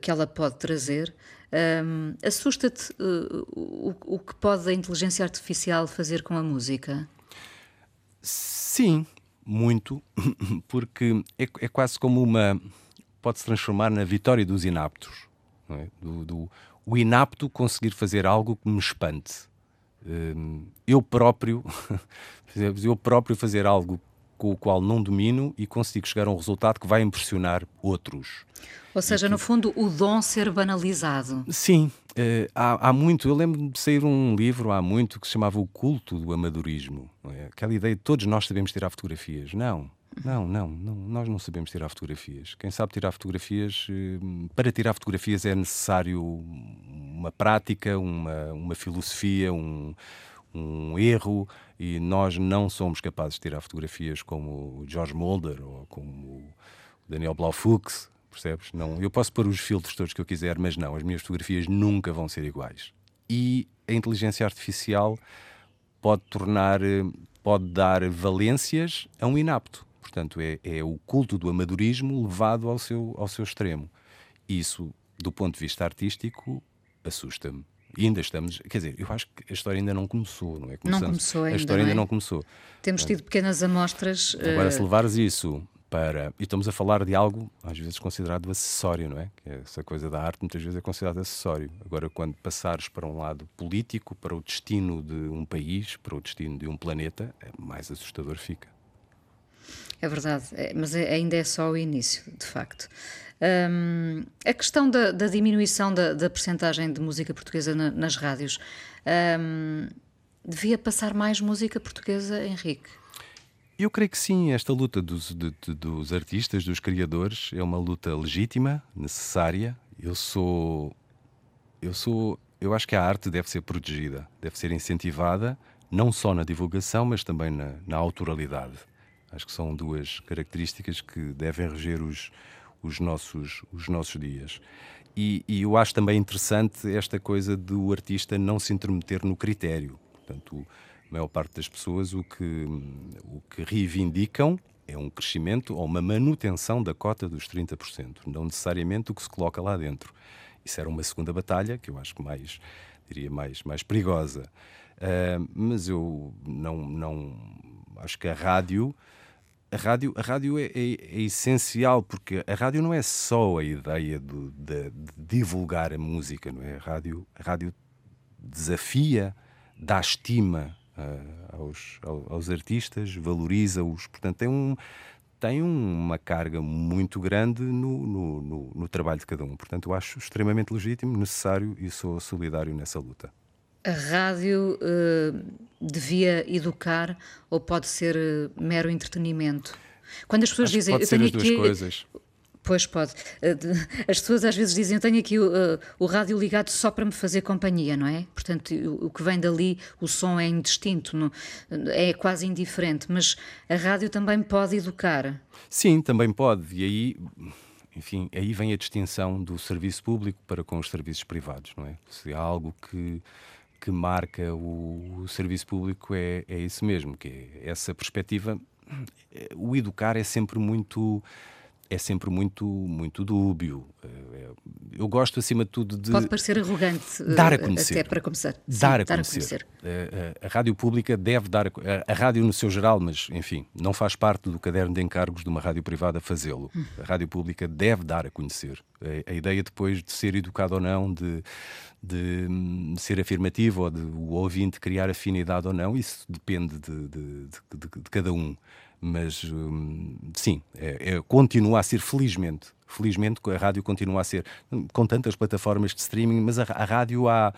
que ela pode trazer. Um, Assusta-te uh, o, o, que pode a inteligência artificial fazer com a música? Sim, muito, porque é, é quase como uma. pode-se transformar na vitória dos inaptos. É? Do, do, o inapto conseguir fazer algo que me espante. Um, eu próprio, eu próprio fazer algo com o qual não domino e consigo chegar a um resultado que vai impressionar outros. Ou seja, no fundo, o dom ser banalizado. Sim, uh, há, há, muito. Eu lembro de sair um livro há muito que se chamava O Culto do Amadorismo. É? Aquela ideia de todos nós sabemos tirar fotografias. Não, não, não, não, nós não sabemos tirar fotografias. Quem sabe tirar fotografias, uh, para tirar fotografias é necessário uma prática, uma, uma filosofia, um, um erro e nós não somos capazes de tirar fotografias como o George Mulder ou como o Daniel Blaufux, percebes? Não, eu posso pôr os filtros todos que eu quiser, mas não, as minhas fotografias nunca vão ser iguais. E a inteligência artificial pode tornar, pode dar valências a um inapto. Portanto, é, é o culto do amadorismo levado ao seu, ao seu extremo. Isso, do ponto de vista artístico, assusta-me. E ainda estamos, quer dizer, eu acho que a história ainda não começou, não é? Começamos, não começou ainda. A história não é? ainda não começou. Temos tido pequenas amostras. Agora, uh... se levares isso para. E estamos a falar de algo, às vezes, considerado acessório, não é? Que é essa coisa da arte, muitas vezes é considerado acessório. Agora, quando passares para um lado político, para o destino de um país, para o destino de um planeta, é mais assustador fica. É verdade, é, mas é, ainda é só o início, de facto. Um, a questão da, da diminuição da, da percentagem de música portuguesa na, nas rádios, um, devia passar mais música portuguesa, Henrique? Eu creio que sim, esta luta dos, de, de, dos artistas, dos criadores, é uma luta legítima, necessária. Eu sou. Eu sou. Eu acho que a arte deve ser protegida, deve ser incentivada, não só na divulgação, mas também na, na autoralidade. Acho que são duas características que devem reger os, os nossos, os nossos dias. E, e, eu acho também interessante esta coisa do artista não se intermeter no critério. Portanto, a maior parte das pessoas o que, o que reivindicam é um crescimento ou uma manutenção da cota dos 30%, não necessariamente o que se coloca lá dentro. Isso era uma segunda batalha que eu acho que mais, diria, mais, mais perigosa. Uh, mas eu não, não acho que a rádio a rádio, a rádio é, é, é, essencial, porque a rádio não é só a ideia de, de, de divulgar a música, não é? A rádio, a rádio desafia, dá estima uh, aos, aos artistas, valoriza-os. Portanto, tem um, tem uma carga muito grande no, no, no, no trabalho de cada um. Portanto, eu acho extremamente legítimo, necessário e sou solidário nessa luta. A rádio uh, devia educar ou pode ser uh, mero entretenimento? Quando as pessoas Acho dizem, pode ser tenho as duas aqui. coisas. Pois pode. As pessoas às vezes dizem: Eu tenho aqui o, o, rádio ligado só para me fazer companhia, não é? Portanto, o, o que vem dali, o som é indistinto, não, é quase indiferente. Mas a rádio também pode educar. Sim, também pode. E aí, enfim, aí vem a distinção do serviço público para com os serviços privados, não é? Se há algo que que marca o, o serviço público é, é isso mesmo, que é essa perspectiva. O educar é sempre muito é sempre muito, muito dúbio. Eh, eu gosto, acima de tudo, de. Pode parecer arrogante. Dar a conhecer. Até para começar. Sim, dar, a, dar conhecer. a conhecer. A, eh, a, a, rádio pública deve dar. A, a, rádio no seu geral, mas, enfim, não faz parte do caderno de encargos de uma rádio privada fazê-lo. Hum. A rádio pública deve dar a conhecer. A, ideia depois de ser educado ou não, de, de, de ser afirmativo ou de o ouvinte criar afinidade ou não, isso depende de, de, de cada um mas hum, sim, é, é, continua a ser, felizmente, felizmente a rádio continua a ser, com tantas plataformas de streaming, mas a, a rádio há,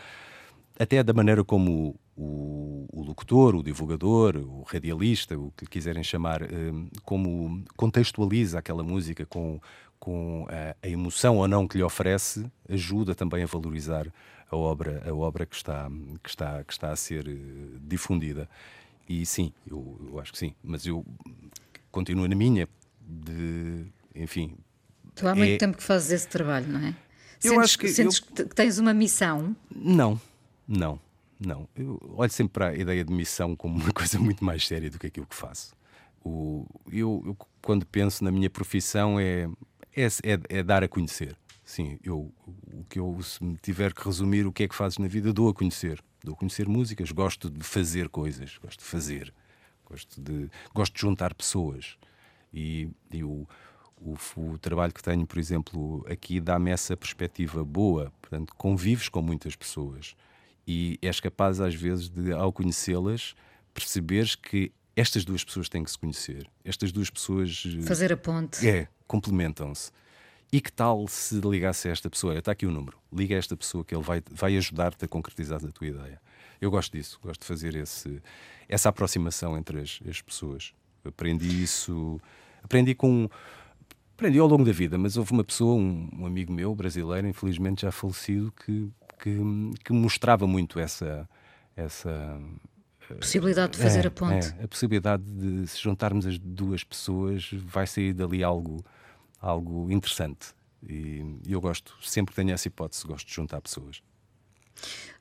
até da maneira como o, o, locutor, o divulgador, o radialista, o que quiserem chamar, hum, como contextualiza aquela música com, com a, a, emoção ou não que lhe oferece, ajuda também a valorizar a obra, a obra que, está, que, está, que está a ser eh, difundida. E sim, eu, eu acho que sim. Mas eu continuo na minha de, enfim. Tu há muito é... tempo que fazes esse trabalho, não é? Eu sentes, acho que sentes eu... que tens uma missão? Não, não, não. Eu olho sempre para a ideia de missão como uma coisa muito mais séria do que aquilo que faço. O, eu, eu quando penso na minha profissão é, é, é, é, dar a conhecer. Sim, eu, o que eu, se me tiver que resumir o que é que fazes na vida, dou a conhecer dou a conhecer músicas, gosto de fazer coisas, gosto de fazer, gosto de, gosto de juntar pessoas. E, e o, o, o, trabalho que tenho, por exemplo, aqui dá-me essa perspectiva boa. Portanto, convives com muitas pessoas e és capaz, às vezes, de, ao conhecê-las, perceberes que estas duas pessoas têm que se conhecer. Estas duas pessoas. Eh, Fazer a ponte. É, complementam-se. E que tal se ligasse a esta pessoa? Está aqui o número. Liga a esta pessoa que ele vai, vai ajudar-te a concretizar a tua ideia. Eu gosto disso, gosto de fazer esse, essa aproximação entre as, as pessoas. Aprendi isso, aprendi com. Aprendi ao longo da vida, mas houve uma pessoa, um, um amigo meu, brasileiro, infelizmente já falecido, que, que, que mostrava muito essa, essa possibilidade de fazer é, a ponte. É, a possibilidade de se juntarmos as duas pessoas, vai sair dali algo algo interessante. E, eu gosto, sempre que tenho essa hipótese, gosto de juntar pessoas.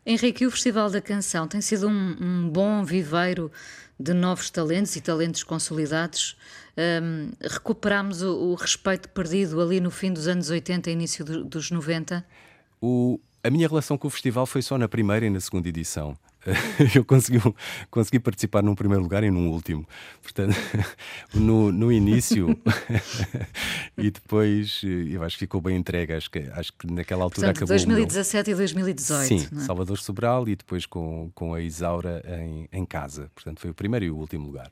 Henrique, o Festival da Canção tem sido um, um bom viveiro de novos talentos e talentos consolidados. Um, recuperamos o, o, respeito perdido ali no fim dos anos 80 e início do, dos 90? O, a minha relação com o festival foi só na primeira e na segunda edição. eu consegui, consegui participar num primeiro lugar e num último. Portanto, no, no início e depois eu acho que ficou bem entregue. Acho que, acho que naquela altura Portanto, acabou. 2017 meu... e 2018. Sim, é? Salvador Sobral e depois com, com a Isaura em, em casa. Portanto, foi o primeiro e o último lugar.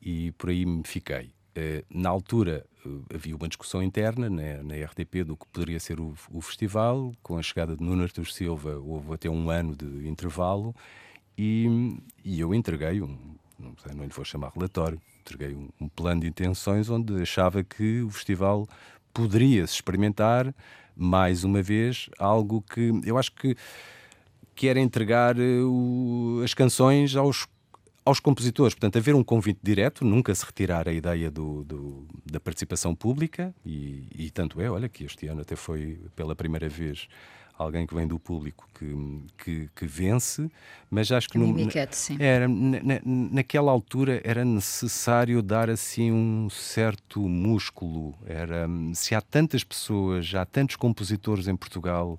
E por aí me fiquei. Uh, na altura uh, havia uma discussão interna na, na RTP do que poderia ser o, o, festival. Com a chegada de Nuno Artur Silva, houve até um ano de intervalo e, e eu entreguei um, não, sei, não lhe vou chamar relatório, entreguei um, um, plano de intenções onde achava que o festival poderia se experimentar mais uma vez algo que eu acho que, que era entregar uh, o, as canções aos aos compositores, portanto, haver um convite direto, nunca se retirar a ideia do, do da participação pública, e, e, tanto é, olha, que este ano até foi pela primeira vez alguém que vem do público que, que, que vence, mas acho que no, sim. era na, naquela altura era necessário dar assim um certo músculo. Era se há tantas pessoas, há tantos compositores em Portugal,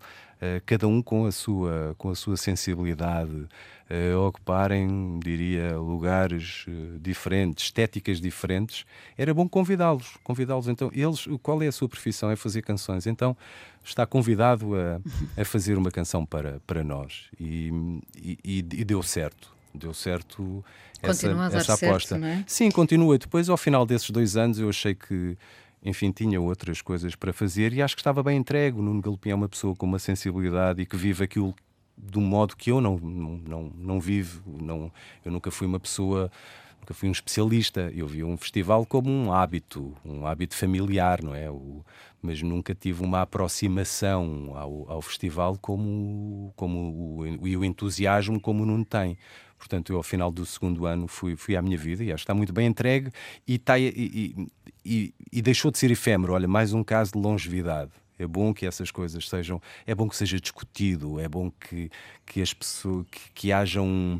cada um com a sua com a sua sensibilidade, uh, ocuparem, diria, lugares uh, diferentes, estéticas diferentes, era bom convidá-los, convidá-los. Então, eles, qual é a sua profissão? É fazer canções. Então, está convidado a, a fazer uma canção para, para nós. E, e, e deu certo. deu certo Continua essa, essa certo, aposta. não é? Sim, continua. Depois, ao final desses dois anos, eu achei que, enfim, tinha outras coisas para fazer e acho que estava bem entregue. O Nuno Galopim é uma pessoa com uma sensibilidade e que vive aquilo do modo que eu não, não, não, não vivo. Não, eu nunca fui uma pessoa nunca fui um especialista. Eu vi um festival como um hábito, um hábito familiar, não é? O, mas nunca tive uma aproximação ao, ao festival como, como o, e o entusiasmo como o Nuno tem. Portanto, eu ao final do segundo ano fui, fui à minha vida e acho que está muito bem entregue e, está, e, e, e, deixou de ser efêmero. Olha, mais um caso de longevidade. É bom que essas coisas sejam, é bom que seja discutido, é bom que, que as pessoas, que, que haja um,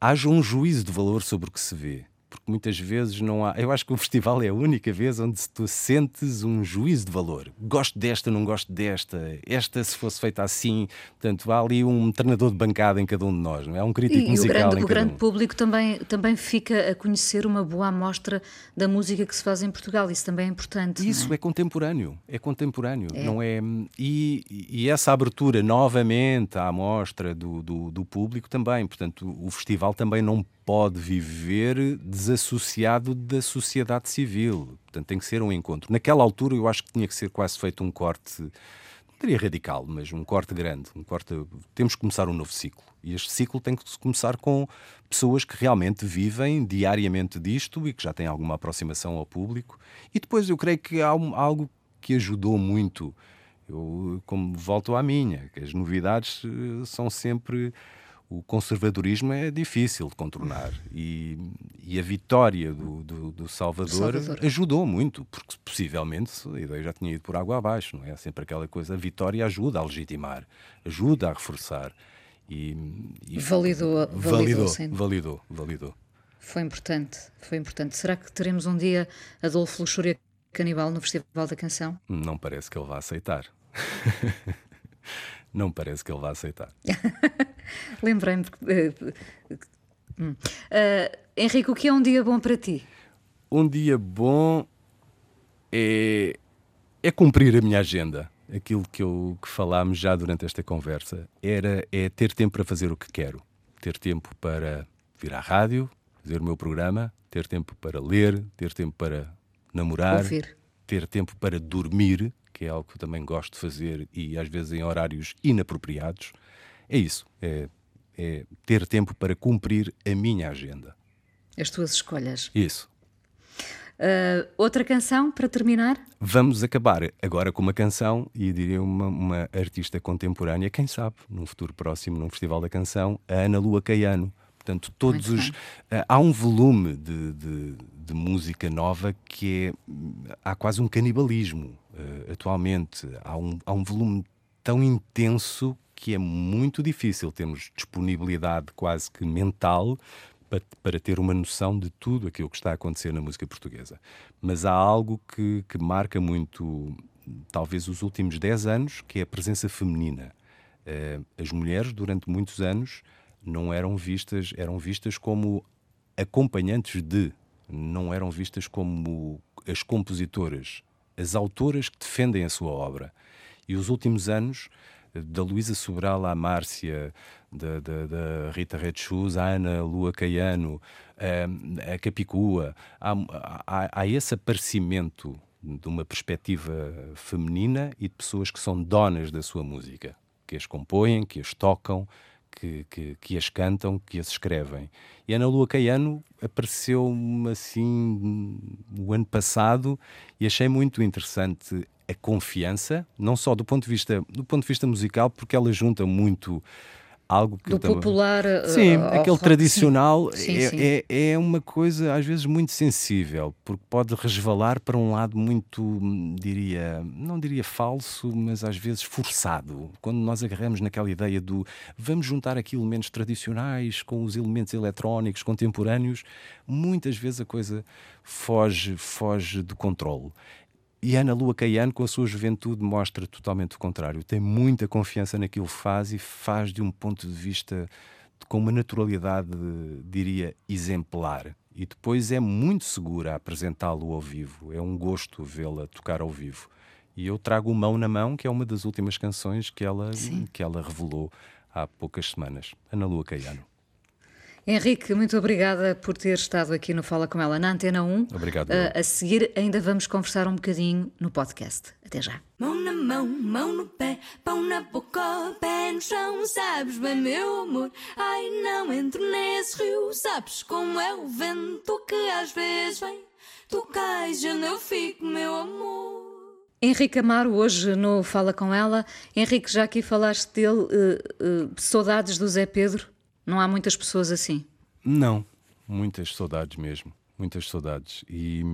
haja um juízo de valor sobre o que se vê. Porque muitas vezes não há. Eu acho que o festival é a única vez onde tu sentes um juízo de valor. Gosto desta, não gosto desta. Esta, se fosse feita assim. Portanto, há ali um treinador de bancada em cada um de nós, não é? Há um crítico E, e o musical grande, em o cada grande um. público também, também fica a conhecer uma boa amostra da música que se faz em Portugal. Isso também é importante. Isso não é contemporâneo, é contemporâneo, não é? E, e essa abertura novamente à amostra do, do, do público também, portanto, o festival também não pode viver desassociado da sociedade civil, portanto, tem que ser um encontro. Naquela altura, eu acho que tinha que ser quase feito um corte, não diria radical, mas um corte grande, um corte. Temos que começar um novo ciclo. E este ciclo tem que começar com pessoas que realmente vivem diariamente disto e que já têm alguma aproximação ao público. E depois eu creio que há algo que ajudou muito. Eu, como volto à minha, que as novidades eh, são sempre. O conservadorismo é difícil de contornar e, e a vitória do, do, do Salvador, Salvador. ajudou muito, porque possivelmente a ideia já tinha ido por água abaixo, não é? Sempre aquela coisa, a vitória ajuda a legitimar, ajuda a reforçar. E, e Validou- validou, validou, validou, validou. Foi importante, foi importante. Será que teremos um dia Adolfo Luxúria Canibal no Festival da Canção? Não parece que ele vá aceitar. Não parece que ele vá aceitar. Lembrei-me. Ah, Henrique, o que é um dia bom para ti? Um dia bom é, é cumprir a minha agenda. Aquilo que, eu, que falámos já durante esta conversa era é ter tempo para fazer o que quero. Ter tempo para vir à rádio, fazer o meu programa, ter tempo para ler, ter tempo para namorar, Ouvir. ter tempo para dormir, que é algo que eu também gosto de fazer e às vezes em horários inapropriados. É isso, é, é ter tempo para cumprir a minha agenda. As tuas escolhas. Isso. Ah, outra canção para terminar? Vamos acabar agora com uma canção e diria uma, uma artista contemporânea, quem sabe, num futuro próximo, num Festival da Canção, a Ana Lua Caiano. Portanto, todos Muito os. ah, há um volume de, de- de música nova que é. Há quase um canibalismo ah, atualmente. Há um, há um volume tão intenso que é muito difícil termos disponibilidade quase que mental para, para ter uma noção de tudo aquilo que está a acontecer na música portuguesa. Mas há algo que, que marca muito, talvez, os últimos 10 anos, que é a presença feminina. Eh, as mulheres, durante muitos anos, não eram vistas, eram vistas como acompanhantes de, não eram vistas como as compositoras, as autoras que defendem a sua obra. E os últimos anos, da Luísa Sobral à Márcia, da, da- da Rita Red Shoes à Ana Lua Caiano, a, a Capicua, há, há- há esse aparecimento de uma perspectiva feminina e de pessoas que são donas da sua música, que as compõem, que as tocam, que, que, que as cantam, que as escrevem. E Ana Lua Caiano apareceu-me assim o ano passado e achei muito interessante a confiança, não só do ponto de vista, do ponto de vista musical, porque ela junta muito algo que Do popular. ah, Sim, ao aquele tradicional sim. Sim, é, sim. É, é uma coisa às vezes muito sensível, porque pode resvalar para um lado muito, hum, diria, não diria falso, mas às vezes forçado. Quando nós agarramos naquela ideia do vamos juntar aqui elementos tradicionais com os elementos eletrónicos contemporâneos, muitas vezes a coisa foge, foge do controle. E Ana Lua Caiano, com a sua juventude, mostra totalmente o contrário. Tem muita confiança naquilo que faz e faz de um ponto de vista com uma naturalidade, diria, exemplar. E depois é muito segura a apresentá-lo ao vivo. É um gosto vê-la tocar ao vivo. E eu trago o Mão na Mão, que é uma das últimas canções que ela, que ela revelou há poucas semanas. Ana Lua Caiano. Henrique, muito obrigada por ter estado aqui no Fala Com Ela na Antena 1. Obrigado. Uh, a seguir, ainda vamos conversar um bocadinho no podcast. Até já. Mão na mão, mão no pé, pão na boca, pé no chão, sabes bem, meu amor. Ai, não entro nesse rio, sabes como é o vento que às vezes vem. Tu cais, eu fico, meu amor. Henrique Amaro, hoje no Fala Com Ela. Henrique, já aqui falaste dele, uh, uh, saudades do Zé Pedro? Não há muitas pessoas assim? Não, muitas saudades mesmo, muitas saudades. E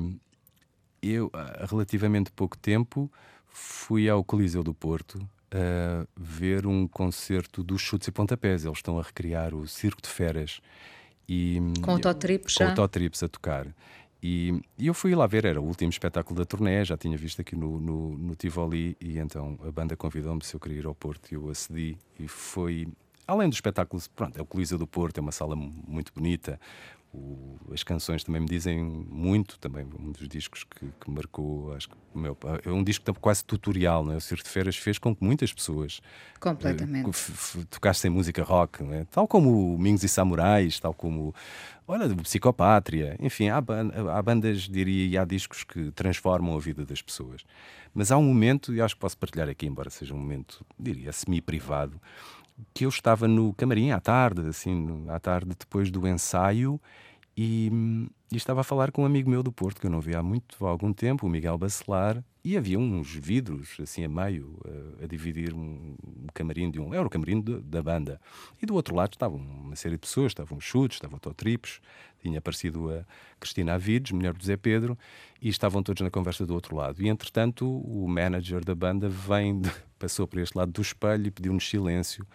eu, há relativamente pouco tempo, fui ao Coliseu do Porto a ver um concerto dos Chutes e Pontapés. Eles estão a recriar o Circo de Feras. E, com o Totrips já? Com o Totrips a tocar. E, e, eu fui lá ver, era o último espetáculo da turné, já tinha visto aqui no, no, no Tivoli, e então a banda convidou-me se eu queria ir ao Porto e eu acedi. E foi além dos espetáculos, pronto, é o Coliseu do Porto, é uma sala muito bonita. O, as canções também me dizem muito, também um dos discos que, que marcou, acho que meu, é um disco quase tutorial, não é? o Circo de Feiras fez com que muitas pessoas completamente uh, tocassem música rock, é? tal como Mingos e Samurais, tal como olha, Psicopátria, enfim, há, há bandas, diria, e há discos que transformam a vida das pessoas. Mas há um momento, e acho que posso partilhar aqui, embora seja um momento, diria, semi-privado, que eu estava no camarim à tarde, assim, à tarde depois do ensaio, e, e, estava a falar com um amigo meu do Porto, que eu não via há muito, há algum tempo, o Miguel Bacelar, e havia uns vidros, assim, a meio, a, a dividir um, camarim de um. Era o camarim de, da banda. E do outro lado estavam uma série de pessoas, estavam chutes, estavam o tinha aparecido a Cristina Avides, mulher do Zé Pedro, e estavam todos na conversa do outro lado. E entretanto, o manager da banda vem, passou por este lado do espelho e pediu-nos silêncio.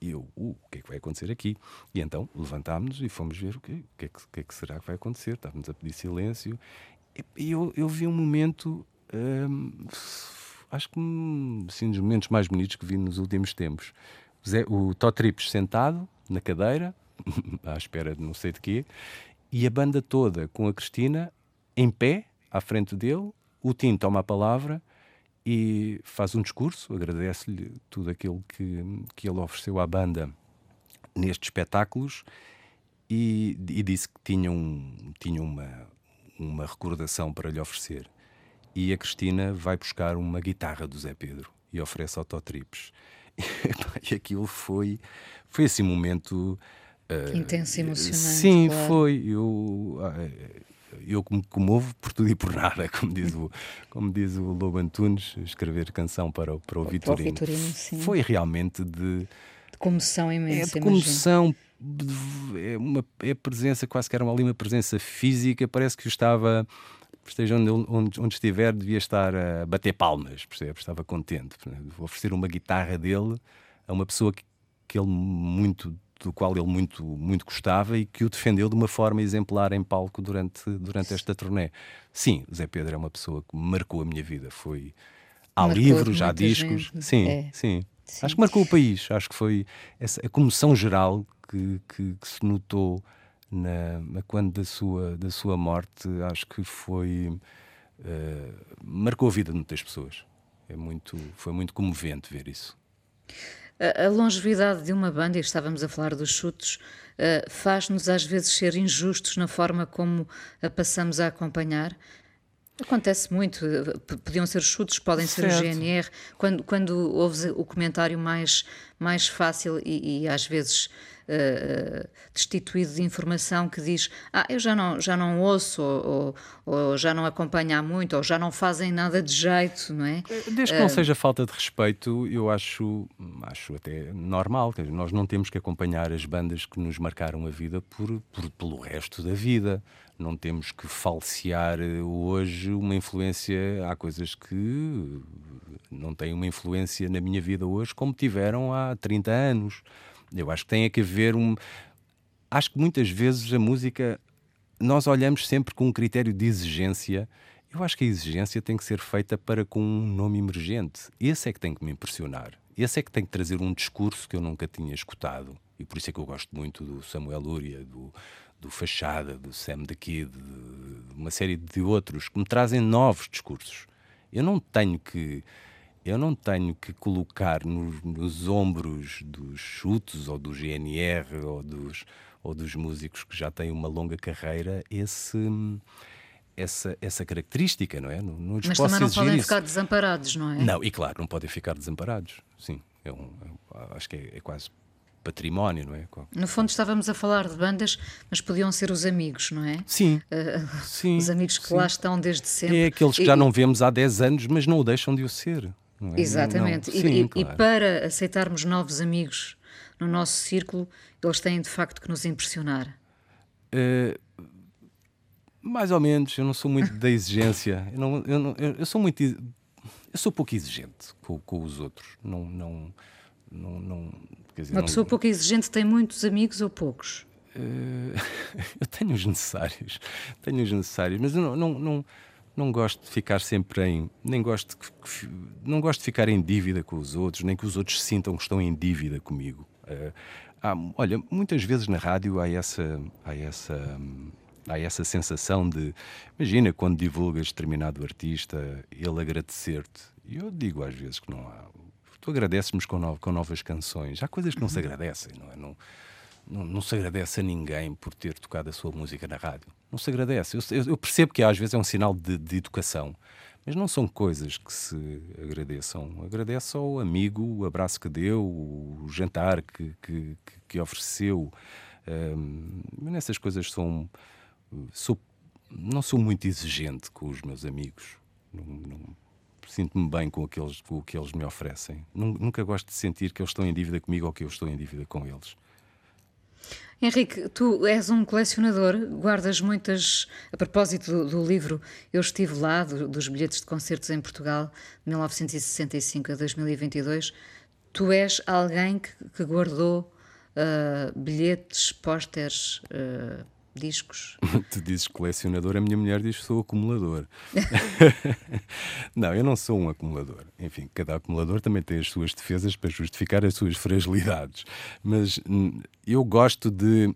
E eu, uh, o que é que vai acontecer aqui? E então levantámos-nos e fomos ver o que, que, é que, que, é que será que vai acontecer. Estávamos a pedir silêncio. E eu, eu vi um momento, hum, acho que assim, dos momentos mais bonitos que vi nos últimos tempos. O Totrips sentado na cadeira, à espera de não sei de quê, e a banda toda com a Cristina em pé, à frente dele. O Tim toma a palavra e faz um discurso, agradece-lhe tudo aquilo que, que ele ofereceu à banda nestes espetáculos e, e disse que tinha, um, tinha uma, uma recordação para lhe oferecer. E a Cristina vai buscar uma guitarra do Zé Pedro e oferece autotrips. e aquilo foi, foi assim um momento. Uh, Intenso e emocionante. Sim, claro. foi. Eu, uh, eu me comovo por tudo e por nada, como diz o, como diz o Lobo Antunes, escrever canção para, o, para o Vitorino. Para o Vitorino Foi realmente de, de comoção imensa. É de comoção, é uma é presença, quase que era ali uma presença física, parece que estava esteja onde, onde, onde, estiver, devia estar a bater palmas, percebe? Estava contente. Oferecer uma guitarra dele a uma pessoa que, que ele muito do qual ele muito, muito gostava e que o defendeu de uma forma exemplar em palco durante, durante esta turnê. Sim, Zé Pedro é uma pessoa que marcou a minha vida. Foi. Há marcou livros, há discos. Sim, é. sim, sim, Acho que marcou o país. Acho que foi essa, a comoção geral que, que, que se notou na, na, quando da sua, da sua morte. Acho que foi. Uh, marcou a vida de muitas pessoas. É muito, foi muito comovente ver isso. A, longevidade de uma banda, e estávamos a falar dos chutes, uh, faz-nos às vezes ser injustos na forma como a passamos a acompanhar. Acontece muito, podiam ser os chutes, podem ser certo. o GNR. Quando, quando ouves o comentário mais, mais fácil e, e às vezes uh, destituído de informação que diz ah, eu já não, já não ouço ou, ou, ou, já não acompanho há muito ou já não fazem nada de jeito, não é? Eh, desde que não uh, seja falta de respeito, eu acho, acho até normal. Nós não temos que acompanhar as bandas que nos marcaram a vida por, por pelo resto da vida não temos que falsear hoje uma influência. Há coisas que não têm uma influência na minha vida hoje como tiveram há 30 anos. Eu acho que tem que haver um. Acho que muitas vezes a música nós olhamos sempre com um critério de exigência. Eu acho que a exigência tem que ser feita para com um nome emergente. Esse é que tem que me impressionar. Esse é que tem que trazer um discurso que eu nunca tinha escutado. E por isso é que eu gosto muito do Samuel Lúria, do, do Fachada, do Sam the Kid, de uma série de outros que me trazem novos discursos. Eu não tenho que Eu não tenho que colocar nos, nos ombros dos chutos ou do GNR ou dos, ou dos músicos que já têm uma longa carreira esse essa, essa característica, não é? Não, não Mas também não podem isso. ficar desamparados, não é? Não, e claro, não podem ficar desamparados, sim. É um, é, acho que é, é, quase património, não é? No fundo estávamos a falar de bandas, mas podiam ser os amigos, não é? Sim. Uh, sim os amigos que sim. lá estão desde sempre. É aqueles que e, já não vemos há 10 anos, mas não o deixam de o ser. É? Exatamente. Não, não. Sim, e, claro. e para aceitarmos novos amigos no nosso círculo, eles têm de facto que nos impressionar. Uh, mais ou menos, eu não sou muito da exigência. Eu, não, eu, não, eu, sou muito. Eu sou pouco exigente com, com os outros. Não. não, não, não dizer, Uma pessoa pouco exigente tem muitos amigos ou poucos? Uh, eu tenho os necessários. Tenho os necessários, mas eu não, não, não, gosto de ficar sempre em. Nem gosto de, não gosto de ficar em dívida com os outros, nem que os outros sintam que estão em dívida comigo. Uh, há, olha, muitas vezes na rádio há essa. Há essa hum, há essa sensação de, imagina quando divulgas determinado artista, ele agradecer-te. E eu digo às vezes que não há. Tu agradeces-me com, no, com novas canções. Há coisas que não se agradecem, não é? Não, não, não, se agradece a ninguém por ter tocado a sua música na rádio. Não se agradece. Eu, eu percebo que às vezes é um sinal de, de, educação, mas não são coisas que se agradeçam. Agradece ao amigo o abraço que deu, o jantar que, que, que ofereceu. Um, nessas coisas são sou, não sou muito exigente com os meus amigos. Sinto-me bem com, aqueles, com o que eles me oferecem. Nunca gosto de sentir que eles estão em dívida comigo ou que eu estou em dívida com eles. Henrique, tu és um colecionador, guardas muitas. A propósito do, do livro Eu Estive Lá, do, dos bilhetes de concertos em Portugal, de 1965 a 2022, tu és alguém que, que guardou uh, bilhetes, pósteres. Uh, discos. tu dizes colecionador, a minha mulher diz que sou acumulador. não, eu não sou um acumulador. Enfim, cada acumulador também tem as suas defesas para justificar as suas fragilidades. Mas hum, eu gosto de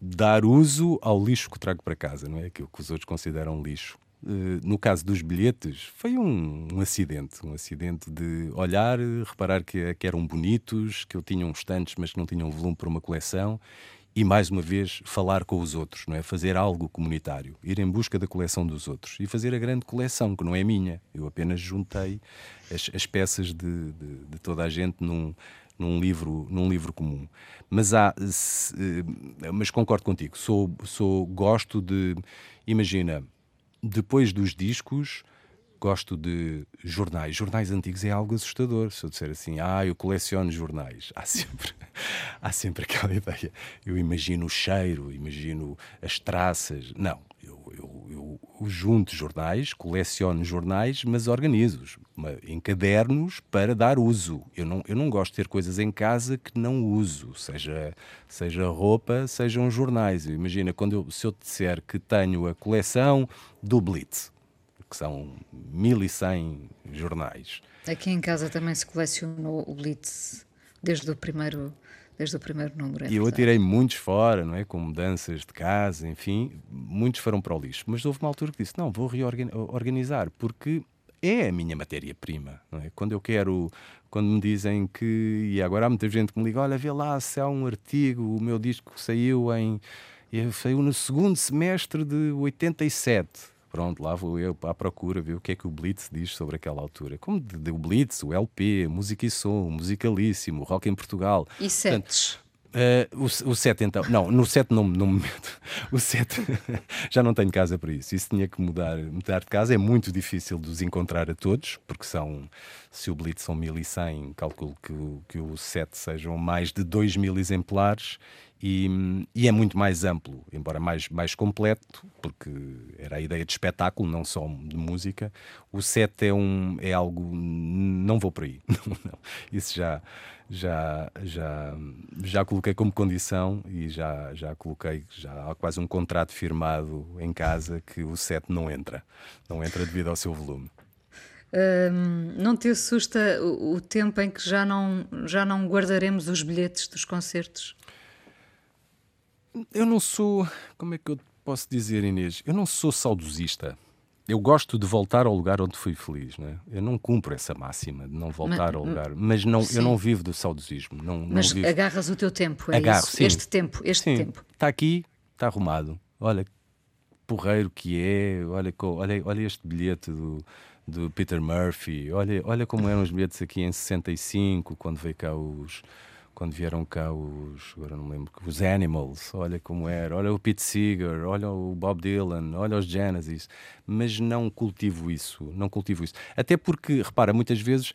dar uso ao lixo que trago para casa, não é? Aquilo que os outros consideram lixo. Uh, no caso dos bilhetes, foi um, um, acidente. Um acidente de olhar, reparar que, que eram bonitos, que eu tinha uns tantos, mas que não tinham volume para uma coleção e mais uma vez falar com os outros, não é? Fazer algo comunitário, ir em busca da coleção dos outros e fazer a grande coleção que não é minha. Eu apenas juntei as, as peças de, de, de, toda a gente num, num livro num livro comum. Mas há, se, eh, mas concordo contigo. Sou sou gosto de imagina depois dos discos gosto de jornais. Jornais antigos é algo assustador. Se eu disser assim, ah, eu coleciono jornais, há sempre, há sempre aquela ideia. Eu imagino o cheiro, imagino as traças. Não, eu, eu, eu junto jornais, coleciono jornais, mas organizo-os em cadernos para dar uso. Eu não, eu não gosto de ter coisas em casa que não uso, seja, seja roupa, sejam jornais. Imagina, quando eu, se eu disser que tenho a coleção do Blitz, que são 1100 jornais. Aqui em casa também se colecionou o Blitz desde o primeiro desde o primeiro número. É e eu tirei muitos fora, não é? Com mudanças de casa, enfim, muitos foram para o lixo. Mas houve uma altura que disse: não, vou reorganizar, porque é a minha matéria-prima, não é? Quando eu quero, quando me dizem que, e agora há muita gente que me liga: olha, vê lá se há um artigo, o meu disco saiu em. Saiu no segundo semestre de 87 Pronto, lá vou eu à procura, ver o que é que o Blitz diz sobre aquela altura. Como de, de, o Blitz, o LP, Música e Som, Musicalíssimo, Rock em Portugal. E sets? Uh, o, o 7 então, não, no 7 não, não me meto. O 7 já não tenho casa para isso. Isso tinha que mudar, mudar de casa. É muito difícil de os encontrar a todos, porque são, se o Blitz são 1100, calculo que, que o 7 sejam mais de 2000 exemplares e, e, é muito mais amplo, embora mais, mais completo, porque era a ideia de espetáculo, não só de música. O set é, um, é algo. Não vou por aí. Não, não. Isso já, já, já, já coloquei como condição e já, já coloquei, já há quase um contrato firmado em casa que o set não entra. Não entra devido ao seu volume. Hum, não te assusta o, o tempo em que já não, já não guardaremos os bilhetes dos concertos? Eu não sou. Como é que eu posso dizer, Inês? Eu não sou saudosista. eu gosto de voltar ao lugar onde fui feliz, né? Eu não cumpro essa máxima de não voltar Mas- ao lugar, mas não, Sim. eu não vivo do saudosismo. Não, não Mas vivo. agarras o teu tempo, é Agarro, isso? sim. Este tempo, este Sim, tempo. Está aqui, está arrumado. Olha, porreiro que é. Olha, olha, olha este bilhete do, do Peter Murphy. Olha, olha como eram os bilhetes aqui em 65, quando veio cá os. Quando vieram cá os. Agora não lembro. Os Animals. Olha como era. Olha o Pete Seeger. Olha o Bob Dylan. Olha os Genesis. Mas não cultivo isso. Não cultivo isso. Até porque, repara, muitas vezes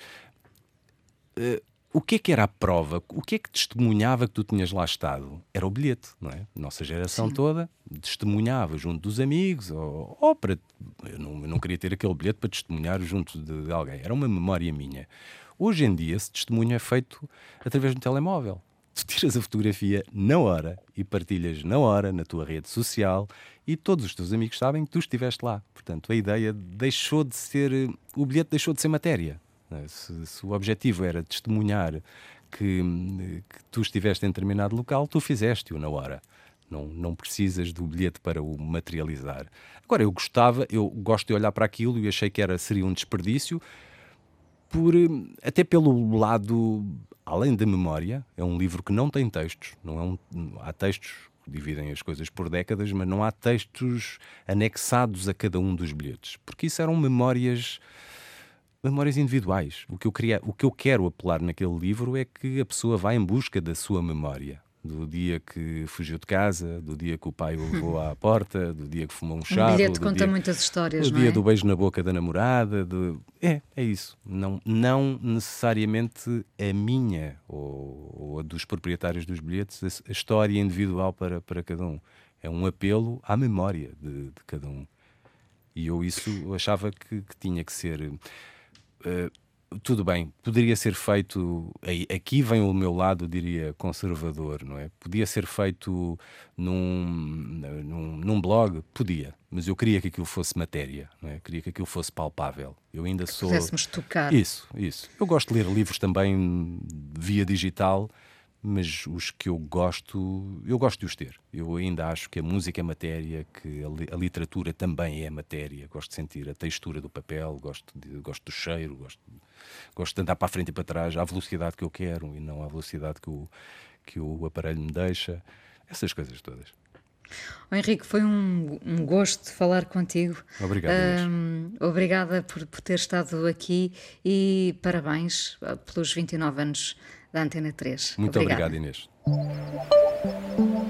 eh, o que é que era a prova? O que é que testemunhava que tu tinhas lá estado? Era o bilhete, não é? Nossa geração Sim. toda testemunhava junto dos amigos, ou, ou para. Eu não, eu não queria ter aquele bilhete para testemunhar junto de, de alguém. Era uma memória minha. Hoje em dia, esse testemunho é feito através do telemóvel. Tu tiras a fotografia na hora e partilhas na hora na tua rede social e todos os teus amigos sabem que tu estiveste lá. Portanto, a ideia deixou de ser. O bilhete deixou de ser matéria. é? Se, se o objetivo era testemunhar que, que tu estiveste em determinado local, tu fizeste-o na hora. Não, não precisas do bilhete para o materializar. Agora, eu gostava, eu gosto de olhar para aquilo e achei que era, seria um desperdício, por, eh, até pelo lado, além da memória, é um livro que não tem textos, não é um, há textos que dividem as coisas por décadas, mas não há textos anexados a cada um dos bilhetes, porque isso eram memórias memórias individuais. O que eu queria, o que eu quero apelar naquele livro é que a pessoa vá em busca da sua memória. Do dia que fugiu de casa, do dia que o pai o levou à porta, do dia que fumou um Um charro. bilhete do conta dia- muitas histórias, o não dia é? do beijo na boca da namorada. do- É, é isso. Não, não necessariamente a minha ou, ou a dos proprietários dos bilhetes, a, história individual para, para cada um. É um apelo à memória de, de cada um. E eu isso achava que, que tinha que ser. eh, tudo bem, poderia ser feito. Aqui vem o meu lado, diria, conservador, não é? Podia ser feito num, num, num blog? Podia, mas eu queria que aquilo fosse matéria, não é? Queria que aquilo fosse palpável. Eu ainda sou. Pudéssemos tocar. Isso, isso. Eu gosto de ler livros também via digital, mas os que eu gosto, eu gosto de os ter. Eu ainda acho que a música é matéria, que a, li- a literatura também é matéria. Gosto de sentir a textura do papel, gosto, de- gosto do cheiro, gosto, gosto de andar para a frente e para trás à velocidade que eu quero e não à velocidade que o, que o aparelho me deixa. Essas coisas todas. Oh, Henrique, foi um, um gosto falar contigo. Obrigado, obrigada por, por ter estado aqui e parabéns ah, pelos 29 anos da Antena 3. Muito Obrigada. obrigado, Inês.